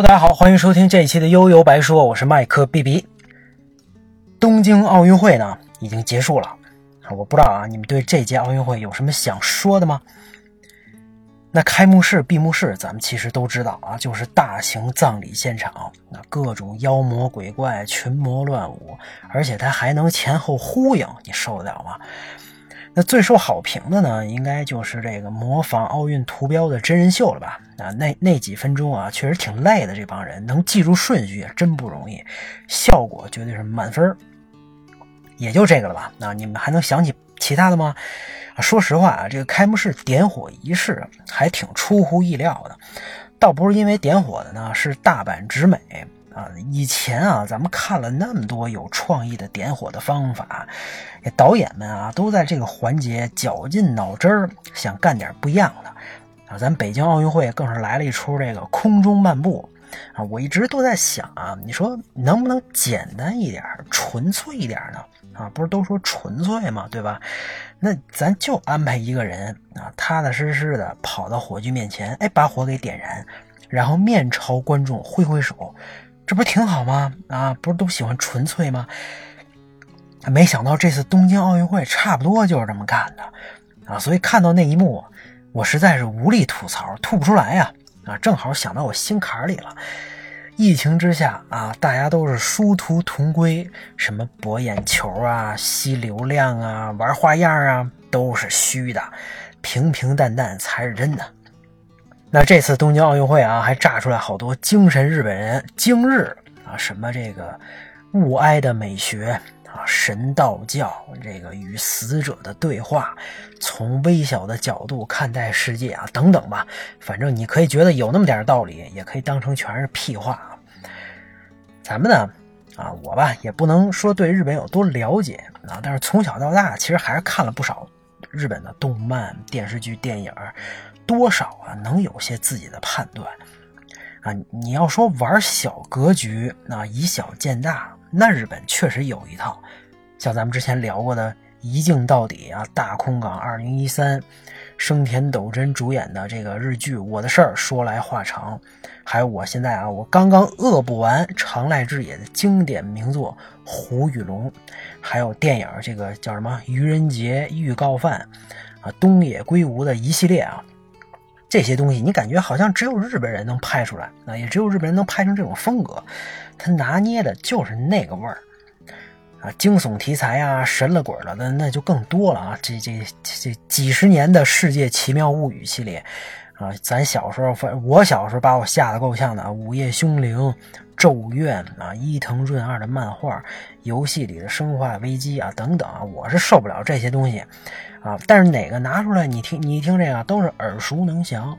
大家好，欢迎收听这一期的悠悠白说，我是麦克 B B。东京奥运会呢已经结束了，我不知道啊，你们对这届奥运会有什么想说的吗？那开幕式、闭幕式，咱们其实都知道啊，就是大型葬礼现场，那各种妖魔鬼怪、群魔乱舞，而且它还能前后呼应，你受得了吗？那最受好评的呢，应该就是这个模仿奥运图标的真人秀了吧？啊，那那几分钟啊，确实挺累的。这帮人能记住顺序也真不容易，效果绝对是满分也就这个了吧？那你们还能想起其他的吗？说实话啊，这个开幕式点火仪式还挺出乎意料的，倒不是因为点火的呢是大阪直美啊。以前啊，咱们看了那么多有创意的点火的方法，导演们啊都在这个环节绞尽脑汁儿想干点不一样的啊。咱北京奥运会更是来了一出这个空中漫步啊，我一直都在想啊，你说能不能简单一点、纯粹一点呢？啊，不是都说纯粹嘛？对吧？那咱就安排一个人啊，踏踏实实的跑到火炬面前，哎，把火给点燃，然后面朝观众挥挥手，这不挺好吗？啊，不是都喜欢纯粹吗？没想到这次东京奥运会差不多就是这么干的啊！所以看到那一幕，我实在是无力吐槽，吐不出来呀！啊，正好想到我心坎里了。疫情之下啊，大家都是殊途同归，什么博眼球啊、吸流量啊、玩花样啊，都是虚的，平平淡淡才是真的。那这次东京奥运会啊，还炸出来好多精神日本人，精日啊，什么这个物哀的美学。啊，神道教这个与死者的对话，从微小的角度看待世界啊，等等吧。反正你可以觉得有那么点道理，也可以当成全是屁话。咱们呢，啊，我吧也不能说对日本有多了解啊，但是从小到大，其实还是看了不少日本的动漫、电视剧、电影，多少啊能有些自己的判断。啊，你要说玩小格局，那以小见大。那日本确实有一套，像咱们之前聊过的《一镜到底》啊，《大空港二零一三》，生田斗真主演的这个日剧《我的事儿》，说来话长。还有我现在啊，我刚刚恶补完长濑智也的经典名作《虎与龙》，还有电影这个叫什么《愚人节预告犯》啊，东野圭吾的一系列啊，这些东西你感觉好像只有日本人能拍出来，啊，也只有日本人能拍成这种风格。他拿捏的就是那个味儿啊，惊悚题材啊，神了鬼了的那就更多了啊！这这这几十年的世界奇妙物语系列啊，咱小时候，反我小时候把我吓得够呛的啊，《午夜凶铃》、《咒怨》啊，伊藤润二的漫画、游戏里的《生化危机》啊等等啊，我是受不了这些东西啊！但是哪个拿出来你听，你一听这个都是耳熟能详。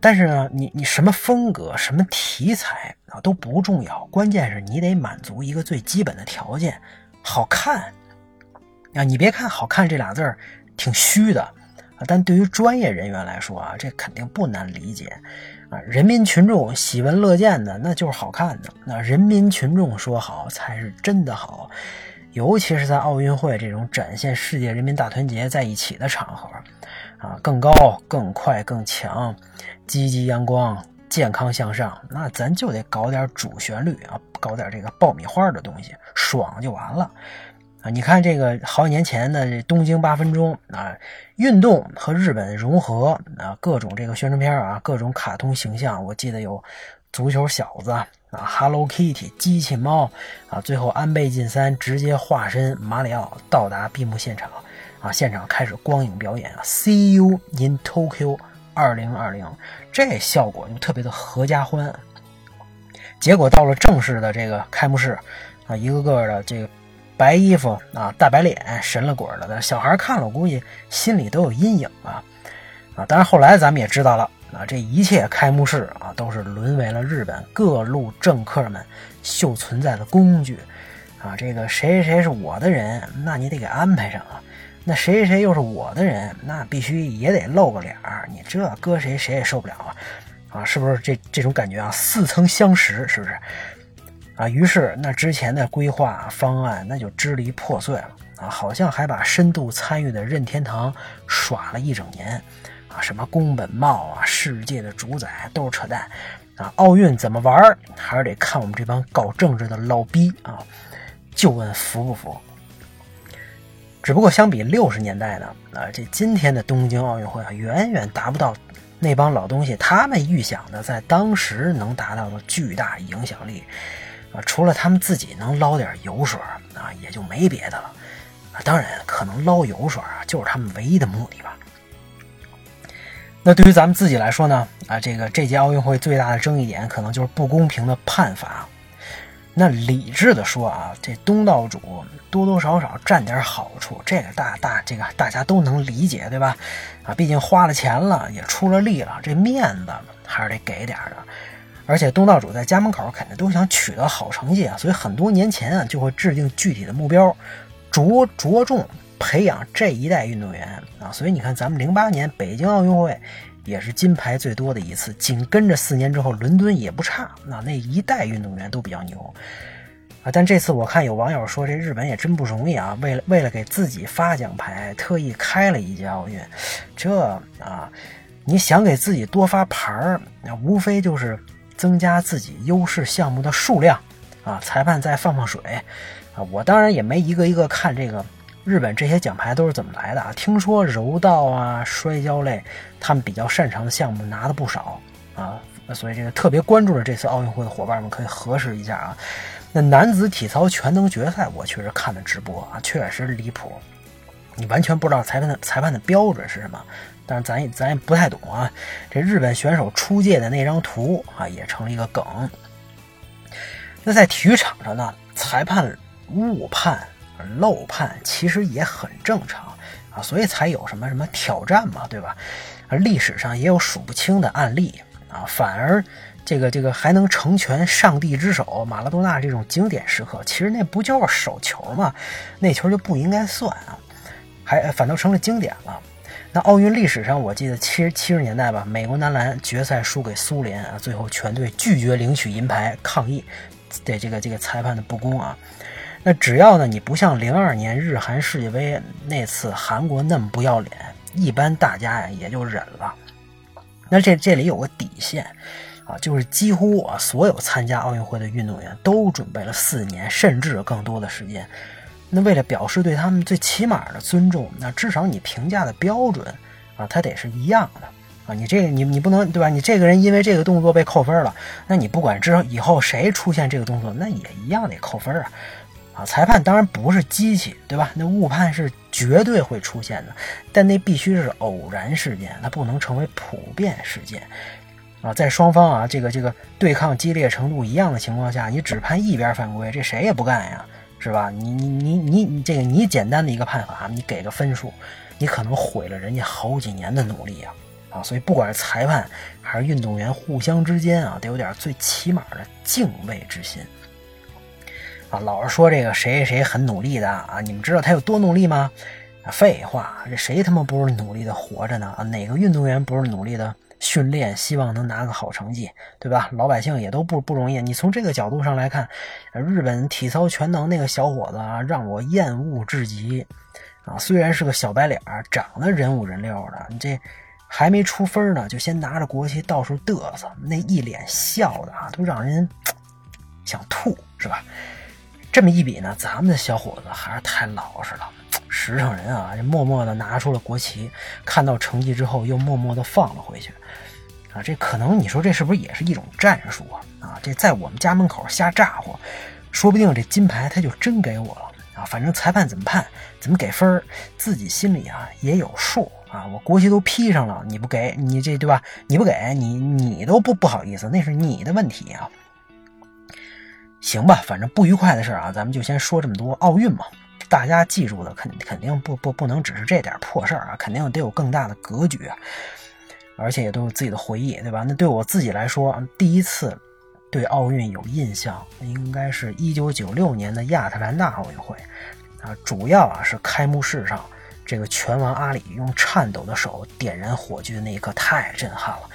但是呢，你你什么风格、什么题材啊都不重要，关键是你得满足一个最基本的条件，好看啊！你别看“好看”这俩字儿挺虚的，但对于专业人员来说啊，这肯定不难理解啊。人民群众喜闻乐见的，那就是好看的。那人民群众说好才是真的好，尤其是在奥运会这种展现世界人民大团结在一起的场合。啊，更高、更快、更强，积极阳光、健康向上，那咱就得搞点主旋律啊，搞点这个爆米花的东西，爽就完了啊！你看这个好几年前的这东京八分钟啊，运动和日本融合啊，各种这个宣传片啊，各种卡通形象，我记得有足球小子啊，Hello Kitty 机器猫啊，最后安倍晋三直接化身马里奥到达闭幕现场。啊！现场开始光影表演啊，See you in Tokyo 二零二零，这效果就特别的合家欢。结果到了正式的这个开幕式啊，一个个的这个白衣服啊，大白脸，神了鬼了的小孩看了，我估计心里都有阴影啊啊！当然后来咱们也知道了啊，这一切开幕式啊，都是沦为了日本各路政客们秀存在的工具啊。这个谁谁谁是我的人，那你得给安排上啊。那谁谁谁又是我的人，那必须也得露个脸儿。你这搁谁谁也受不了啊！啊，是不是这这种感觉啊？似曾相识，是不是？啊，于是那之前的规划方案那就支离破碎了啊！好像还把深度参与的任天堂耍了一整年啊！什么宫本茂啊，世界的主宰都是扯淡啊，奥运怎么玩还是得看我们这帮搞政治的老逼啊！就问服不服？只不过相比六十年代呢，啊，这今天的东京奥运会啊，远远达不到那帮老东西他们预想的在当时能达到的巨大影响力啊！除了他们自己能捞点油水啊，也就没别的了啊！当然，可能捞油水啊，就是他们唯一的目的吧。那对于咱们自己来说呢？啊，这个这届奥运会最大的争议点可能就是不公平的判罚。那理智的说啊，这东道主多多少少占点好处，这个大大这个大家都能理解，对吧？啊，毕竟花了钱了，也出了力了，这面子还是得给点的。而且东道主在家门口肯定都想取得好成绩啊，所以很多年前啊就会制定具体的目标，着着重。培养这一代运动员啊，所以你看，咱们零八年北京奥运会也是金牌最多的一次，紧跟着四年之后伦敦也不差，那那一代运动员都比较牛啊。但这次我看有网友说，这日本也真不容易啊，为了为了给自己发奖牌，特意开了一届奥运，这啊，你想给自己多发牌儿，那无非就是增加自己优势项目的数量啊，裁判再放放水啊。我当然也没一个一个看这个。日本这些奖牌都是怎么来的啊？听说柔道啊、摔跤类，他们比较擅长的项目拿的不少啊，所以这个特别关注了这次奥运会的伙伴们可以核实一下啊。那男子体操全能决赛，我确实看了直播啊，确实离谱，你完全不知道裁判的裁判的标准是什么，但是咱也咱也不太懂啊。这日本选手出界的那张图啊，也成了一个梗。那在体育场上呢，裁判误判。漏判其实也很正常啊，所以才有什么什么挑战嘛，对吧？而历史上也有数不清的案例啊，反而这个这个还能成全上帝之手，马拉多纳这种经典时刻，其实那不就是手球吗？那球就不应该算啊，还反倒成了经典了。那奥运历史上，我记得七十七十年代吧，美国男篮决赛输给苏联啊，最后全队拒绝领取银牌，抗议对这个这个裁判的不公啊。那只要呢，你不像零二年日韩世界杯那次韩国那么不要脸，一般大家呀也就忍了。那这这里有个底线啊，就是几乎啊所有参加奥运会的运动员都准备了四年甚至更多的时间。那为了表示对他们最起码的尊重，那至少你评价的标准啊，它得是一样的啊。你这个你你不能对吧？你这个人因为这个动作被扣分了，那你不管之后以后谁出现这个动作，那也一样得扣分啊。啊，裁判当然不是机器，对吧？那误判是绝对会出现的，但那必须是偶然事件，它不能成为普遍事件。啊，在双方啊这个这个对抗激烈程度一样的情况下，你只判一边犯规，这谁也不干呀，是吧？你你你你你这个你简单的一个判罚，你给个分数，你可能毁了人家好几年的努力啊！啊，所以不管是裁判还是运动员，互相之间啊，得有点最起码的敬畏之心。啊，老是说这个谁谁谁很努力的啊，你们知道他有多努力吗？废话，这谁他妈不是努力的活着呢？啊，哪个运动员不是努力的训练，希望能拿个好成绩，对吧？老百姓也都不不容易。你从这个角度上来看，日本体操全能那个小伙子啊，让我厌恶至极啊！虽然是个小白脸，长得人五人六的，你这还没出分呢，就先拿着国旗到处嘚瑟，那一脸笑的啊，都让人 想吐，是吧？这么一比呢，咱们的小伙子还是太老实了，实诚人啊，就默默的拿出了国旗，看到成绩之后又默默的放了回去，啊，这可能你说这是不是也是一种战术啊？啊，这在我们家门口瞎咋呼，说不定这金牌他就真给我了啊！反正裁判怎么判，怎么给分自己心里啊也有数啊。我国旗都披上了，你不给你这对吧？你不给你你都不不好意思，那是你的问题啊。行吧，反正不愉快的事啊，咱们就先说这么多。奥运嘛，大家记住的肯肯定不不不能只是这点破事儿啊，肯定得有更大的格局啊，而且也都有自己的回忆，对吧？那对我自己来说，第一次对奥运有印象，应该是一九九六年的亚特兰大奥运会啊，主要啊是开幕式上这个拳王阿里用颤抖的手点燃火炬的那一刻太震撼了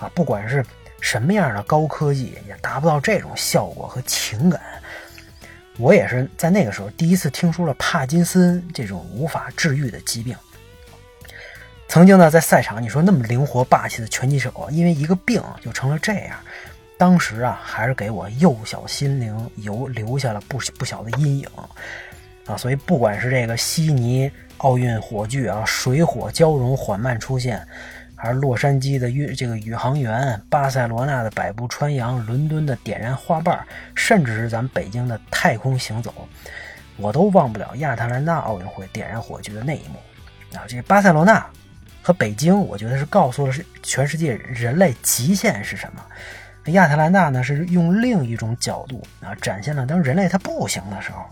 啊，不管是。什么样的高科技也达不到这种效果和情感。我也是在那个时候第一次听说了帕金森这种无法治愈的疾病。曾经呢，在赛场，你说那么灵活霸气的拳击手，因为一个病就成了这样，当时啊，还是给我幼小心灵有留下了不不小的阴影啊。所以不管是这个悉尼奥运火炬啊，水火交融缓慢出现，而洛杉矶的运这个宇航员，巴塞罗那的百步穿杨，伦敦的点燃花瓣，甚至是咱们北京的太空行走，我都忘不了亚特兰大奥运会点燃火炬的那一幕啊。这巴塞罗那。和北京，我觉得是告诉了是全世界人类极限是什么。亚特兰大呢，是用另一种角度啊，展现了当人类它不行的时候，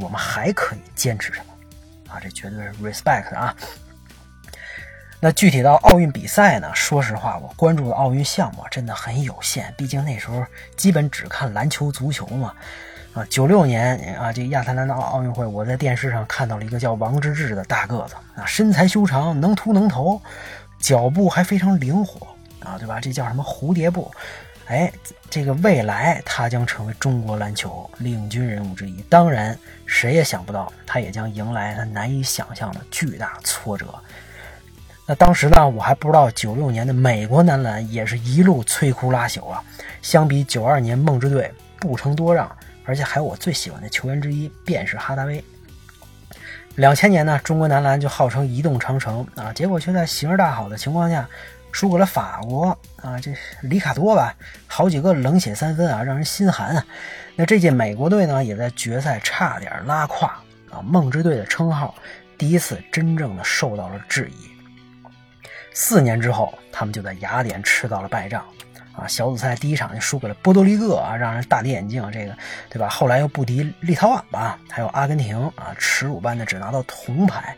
我们还可以坚持什么啊？这绝对是 respect 啊。那具体到奥运比赛呢？说实话，我关注的奥运项目真的很有限，毕竟那时候基本只看篮球、足球嘛。啊，九六年啊，这亚特兰大奥运会，我在电视上看到了一个叫王治郅的大个子啊，身材修长，能突能投，脚步还非常灵活啊，对吧？这叫什么蝴蝶步？哎，这个未来他将成为中国篮球领军人物之一。当然，谁也想不到，他也将迎来他难以想象的巨大挫折。那当时呢，我还不知道九六年的美国男篮也是一路摧枯拉朽啊，相比九二年梦之队不成多让。而且还有我最喜欢的球员之一，便是哈达威。两千年呢，中国男篮就号称移动长城啊，结果却在形势大好的情况下输给了法国啊，这里卡多吧，好几个冷血三分啊，让人心寒啊。那这届美国队呢，也在决赛差点拉胯啊，梦之队的称号第一次真正的受到了质疑。四年之后，他们就在雅典吃到了败仗。啊，小组赛第一场就输给了波多黎各啊，让人大跌眼镜。这个，对吧？后来又不敌立陶宛吧，还有阿根廷啊，耻辱般的只拿到铜牌。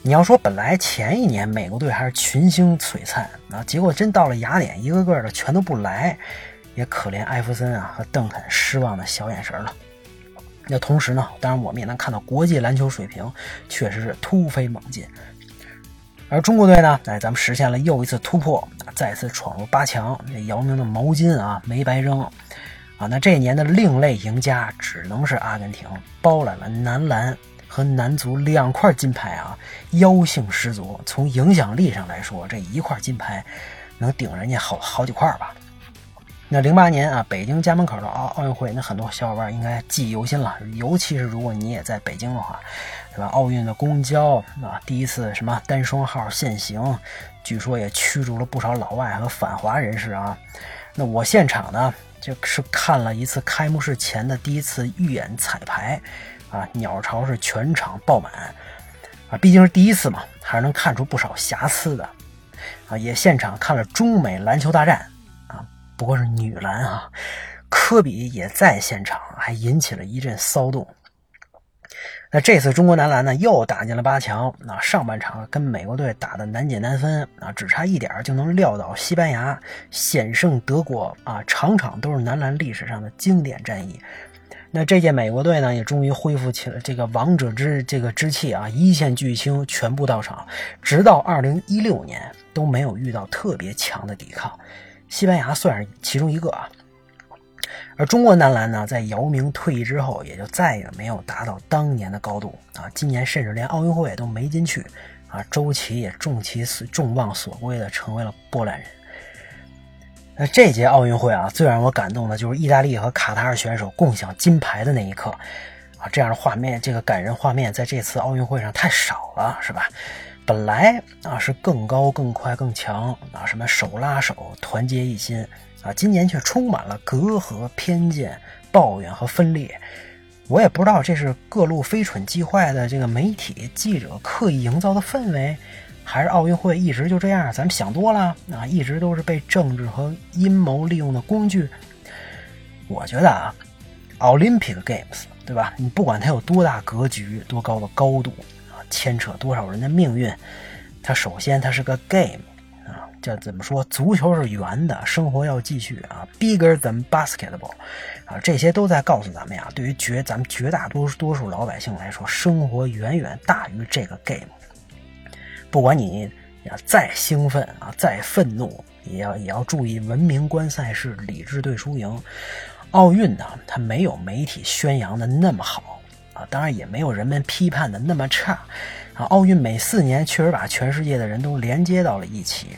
你要说本来前一年美国队还是群星璀璨啊，结果真到了雅典，一个个的全都不来，也可怜艾弗森啊和邓肯失望的小眼神了。那同时呢，当然我们也能看到国际篮球水平确实是突飞猛进。而中国队呢，哎，咱们实现了又一次突破，再次闯入八强。这姚明的毛巾啊，没白扔啊！那这一年的另类赢家只能是阿根廷，包揽了男篮和男足两块金牌啊，妖性十足。从影响力上来说，这一块金牌能顶人家好好几块吧。那零八年啊，北京家门口的奥奥运会，那很多小伙伴应该记忆犹新了，尤其是如果你也在北京的话。对吧？奥运的公交啊，第一次什么单双号限行，据说也驱逐了不少老外和反华人士啊。那我现场呢，就是看了一次开幕式前的第一次预演彩排，啊，鸟巢是全场爆满，啊，毕竟是第一次嘛，还是能看出不少瑕疵的，啊，也现场看了中美篮球大战，啊，不过是女篮啊，科比也在现场，还引起了一阵骚动。那这次中国男篮呢又打进了八强，那上半场跟美国队打的难解难分啊，只差一点就能撂倒西班牙，险胜德国啊，场场都是男篮历史上的经典战役。那这届美国队呢也终于恢复起了这个王者之这个之气啊，一线巨星全部到场，直到二零一六年都没有遇到特别强的抵抗，西班牙算是其中一个啊。而中国男篮呢，在姚明退役之后，也就再也没有达到当年的高度啊！今年甚至连奥运会都没进去啊！周琦也重其众望所归的成为了波兰人。那这届奥运会啊，最让我感动的就是意大利和卡塔尔选手共享金牌的那一刻啊！这样的画面，这个感人画面，在这次奥运会上太少了，是吧？本来啊是更高、更快、更强啊，什么手拉手、团结一心。啊，今年却充满了隔阂、偏见、抱怨和分裂。我也不知道这是各路飞蠢计坏的这个媒体记者刻意营造的氛围，还是奥运会一直就这样，咱们想多了啊，一直都是被政治和阴谋利用的工具。我觉得啊，Olympic Games，对吧？你不管它有多大格局、多高的高度啊，牵扯多少人的命运，它首先它是个 game。这怎么说？足球是圆的，生活要继续啊！Bigger than basketball，啊，这些都在告诉咱们呀。对于绝咱们绝大多数多数老百姓来说，生活远远大于这个 game。不管你呀再兴奋啊，再愤怒，也要也要注意文明观赛事，理智对输赢。奥运呢，它没有媒体宣扬的那么好啊，当然也没有人们批判的那么差啊。奥运每四年确实把全世界的人都连接到了一起。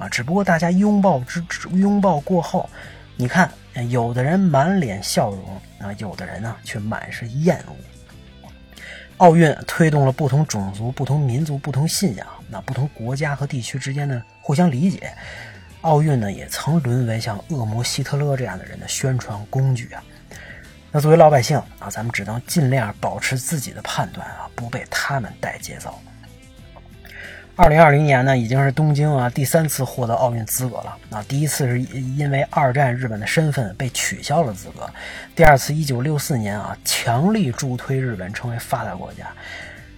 啊，只不过大家拥抱之拥抱过后，你看，有的人满脸笑容啊，有的人呢却满是厌恶。奥运推动了不同种族、不同民族、不同信仰、那不同国家和地区之间的互相理解。奥运呢，也曾沦为像恶魔希特勒这样的人的宣传工具啊。那作为老百姓啊，咱们只能尽量保持自己的判断啊，不被他们带节奏。二零二零年呢，已经是东京啊第三次获得奥运资格了啊。第一次是因为二战日本的身份被取消了资格，第二次一九六四年啊，强力助推日本成为发达国家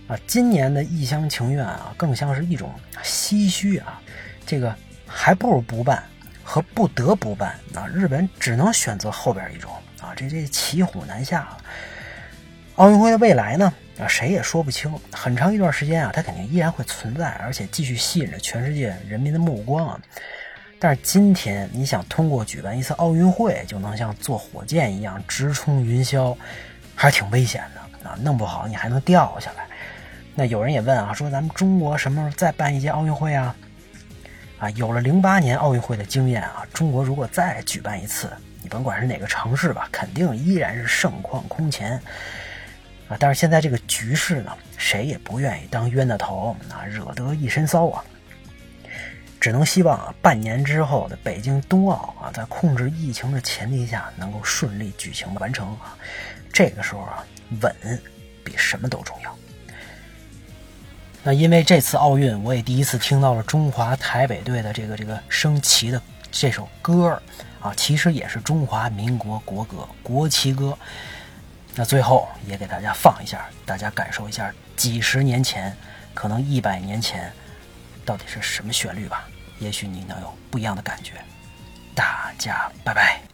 啊。今年的一厢情愿啊，更像是一种唏嘘啊，这个。还不如不办和不得不办啊！日本只能选择后边一种啊，这这骑虎难下了。奥运会的未来呢？啊，谁也说不清。很长一段时间啊，它肯定依然会存在，而且继续吸引着全世界人民的目光啊。但是今天，你想通过举办一次奥运会就能像坐火箭一样直冲云霄，还是挺危险的啊！弄不好你还能掉下来。那有人也问啊，说咱们中国什么时候再办一届奥运会啊？啊，有了零八年奥运会的经验啊，中国如果再举办一次，你甭管是哪个城市吧，肯定依然是盛况空前啊。但是现在这个局势呢，谁也不愿意当冤大头啊，惹得一身骚啊。只能希望啊，半年之后的北京冬奥啊，在控制疫情的前提下，能够顺利举行完成啊。这个时候啊，稳比什么都重要。那因为这次奥运，我也第一次听到了中华台北队的这个这个升旗的这首歌啊，其实也是中华民国国歌《国旗歌》。那最后也给大家放一下，大家感受一下几十年前，可能一百年前，到底是什么旋律吧？也许你能有不一样的感觉。大家拜拜。